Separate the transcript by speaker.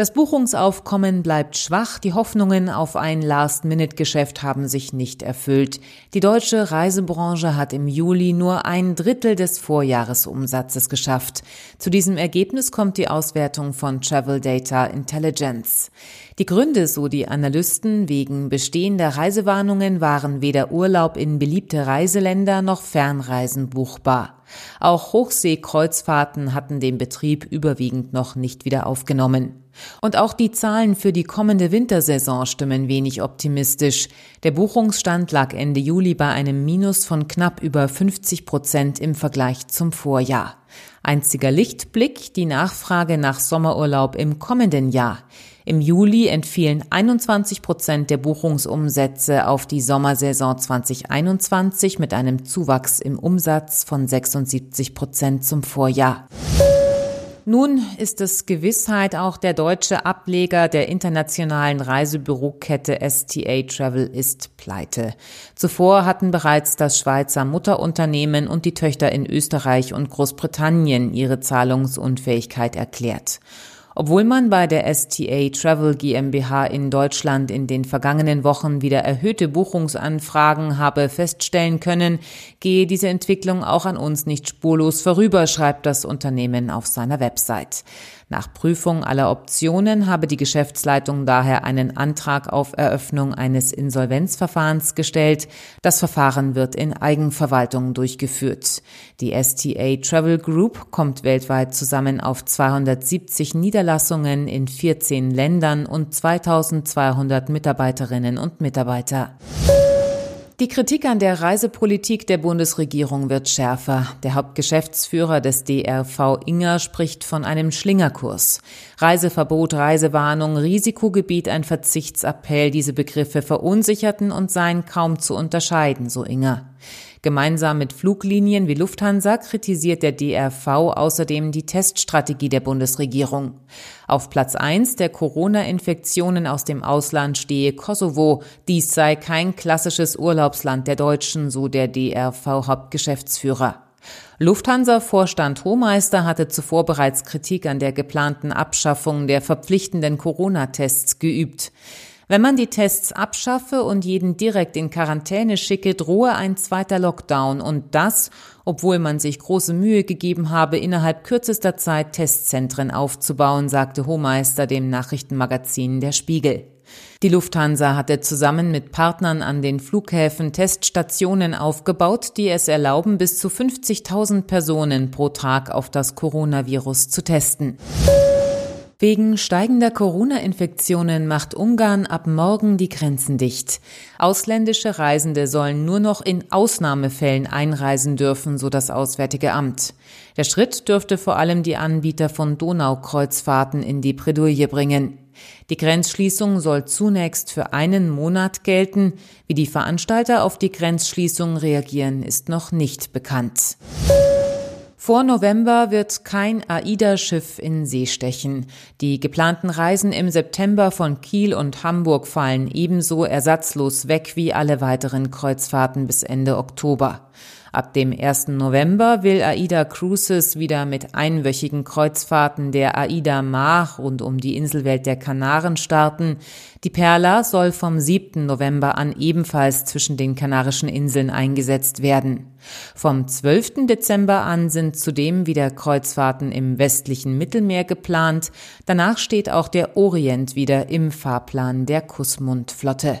Speaker 1: Das Buchungsaufkommen bleibt schwach, die Hoffnungen auf ein Last-Minute-Geschäft haben sich nicht erfüllt. Die deutsche Reisebranche hat im Juli nur ein Drittel des Vorjahresumsatzes geschafft. Zu diesem Ergebnis kommt die Auswertung von Travel Data Intelligence. Die Gründe, so die Analysten, wegen bestehender Reisewarnungen waren weder Urlaub in beliebte Reiseländer noch Fernreisen buchbar. Auch Hochseekreuzfahrten hatten den Betrieb überwiegend noch nicht wieder aufgenommen. Und auch die Zahlen für die kommende Wintersaison stimmen wenig optimistisch. Der Buchungsstand lag Ende Juli bei einem Minus von knapp über 50 Prozent im Vergleich zum Vorjahr. Einziger Lichtblick die Nachfrage nach Sommerurlaub im kommenden Jahr. Im Juli entfielen 21 Prozent der Buchungsumsätze auf die Sommersaison 2021 mit einem Zuwachs im Umsatz von 76 Prozent zum Vorjahr. Nun ist es Gewissheit, auch der deutsche Ableger der internationalen Reisebürokette STA Travel ist pleite. Zuvor hatten bereits das Schweizer Mutterunternehmen und die Töchter in Österreich und Großbritannien ihre Zahlungsunfähigkeit erklärt. Obwohl man bei der STA Travel GmbH in Deutschland in den vergangenen Wochen wieder erhöhte Buchungsanfragen habe feststellen können, gehe diese Entwicklung auch an uns nicht spurlos vorüber, schreibt das Unternehmen auf seiner Website. Nach Prüfung aller Optionen habe die Geschäftsleitung daher einen Antrag auf Eröffnung eines Insolvenzverfahrens gestellt. Das Verfahren wird in Eigenverwaltung durchgeführt. Die STA Travel Group kommt weltweit zusammen auf 270 Niederlassungen in 14 Ländern und 2200 Mitarbeiterinnen und Mitarbeiter. Die Kritik an der Reisepolitik der Bundesregierung wird schärfer. Der Hauptgeschäftsführer des DRV Inger spricht von einem Schlingerkurs. Reiseverbot, Reisewarnung, Risikogebiet, ein Verzichtsappell, diese Begriffe verunsicherten und seien kaum zu unterscheiden, so Inger. Gemeinsam mit Fluglinien wie Lufthansa kritisiert der DRV außerdem die Teststrategie der Bundesregierung. Auf Platz eins der Corona-Infektionen aus dem Ausland stehe Kosovo. Dies sei kein klassisches Urlaubsland der Deutschen, so der DRV-Hauptgeschäftsführer. Lufthansa-Vorstand Hohmeister hatte zuvor bereits Kritik an der geplanten Abschaffung der verpflichtenden Corona-Tests geübt. Wenn man die Tests abschaffe und jeden direkt in Quarantäne schicke, drohe ein zweiter Lockdown und das, obwohl man sich große Mühe gegeben habe, innerhalb kürzester Zeit Testzentren aufzubauen, sagte Hohmeister dem Nachrichtenmagazin Der Spiegel. Die Lufthansa hatte zusammen mit Partnern an den Flughäfen Teststationen aufgebaut, die es erlauben, bis zu 50.000 Personen pro Tag auf das Coronavirus zu testen. Wegen steigender Corona-Infektionen macht Ungarn ab morgen die Grenzen dicht. Ausländische Reisende sollen nur noch in Ausnahmefällen einreisen dürfen, so das Auswärtige Amt. Der Schritt dürfte vor allem die Anbieter von Donaukreuzfahrten in die Bredouille bringen. Die Grenzschließung soll zunächst für einen Monat gelten. Wie die Veranstalter auf die Grenzschließung reagieren, ist noch nicht bekannt. Vor November wird kein AIDA-Schiff in See stechen. Die geplanten Reisen im September von Kiel und Hamburg fallen ebenso ersatzlos weg wie alle weiteren Kreuzfahrten bis Ende Oktober. Ab dem 1. November will AIDA Cruises wieder mit einwöchigen Kreuzfahrten der AIDA Mar rund um die Inselwelt der Kanaren starten. Die Perla soll vom 7. November an ebenfalls zwischen den Kanarischen Inseln eingesetzt werden. Vom 12. Dezember an sind zudem wieder Kreuzfahrten im westlichen Mittelmeer geplant. Danach steht auch der Orient wieder im Fahrplan der Kussmundflotte.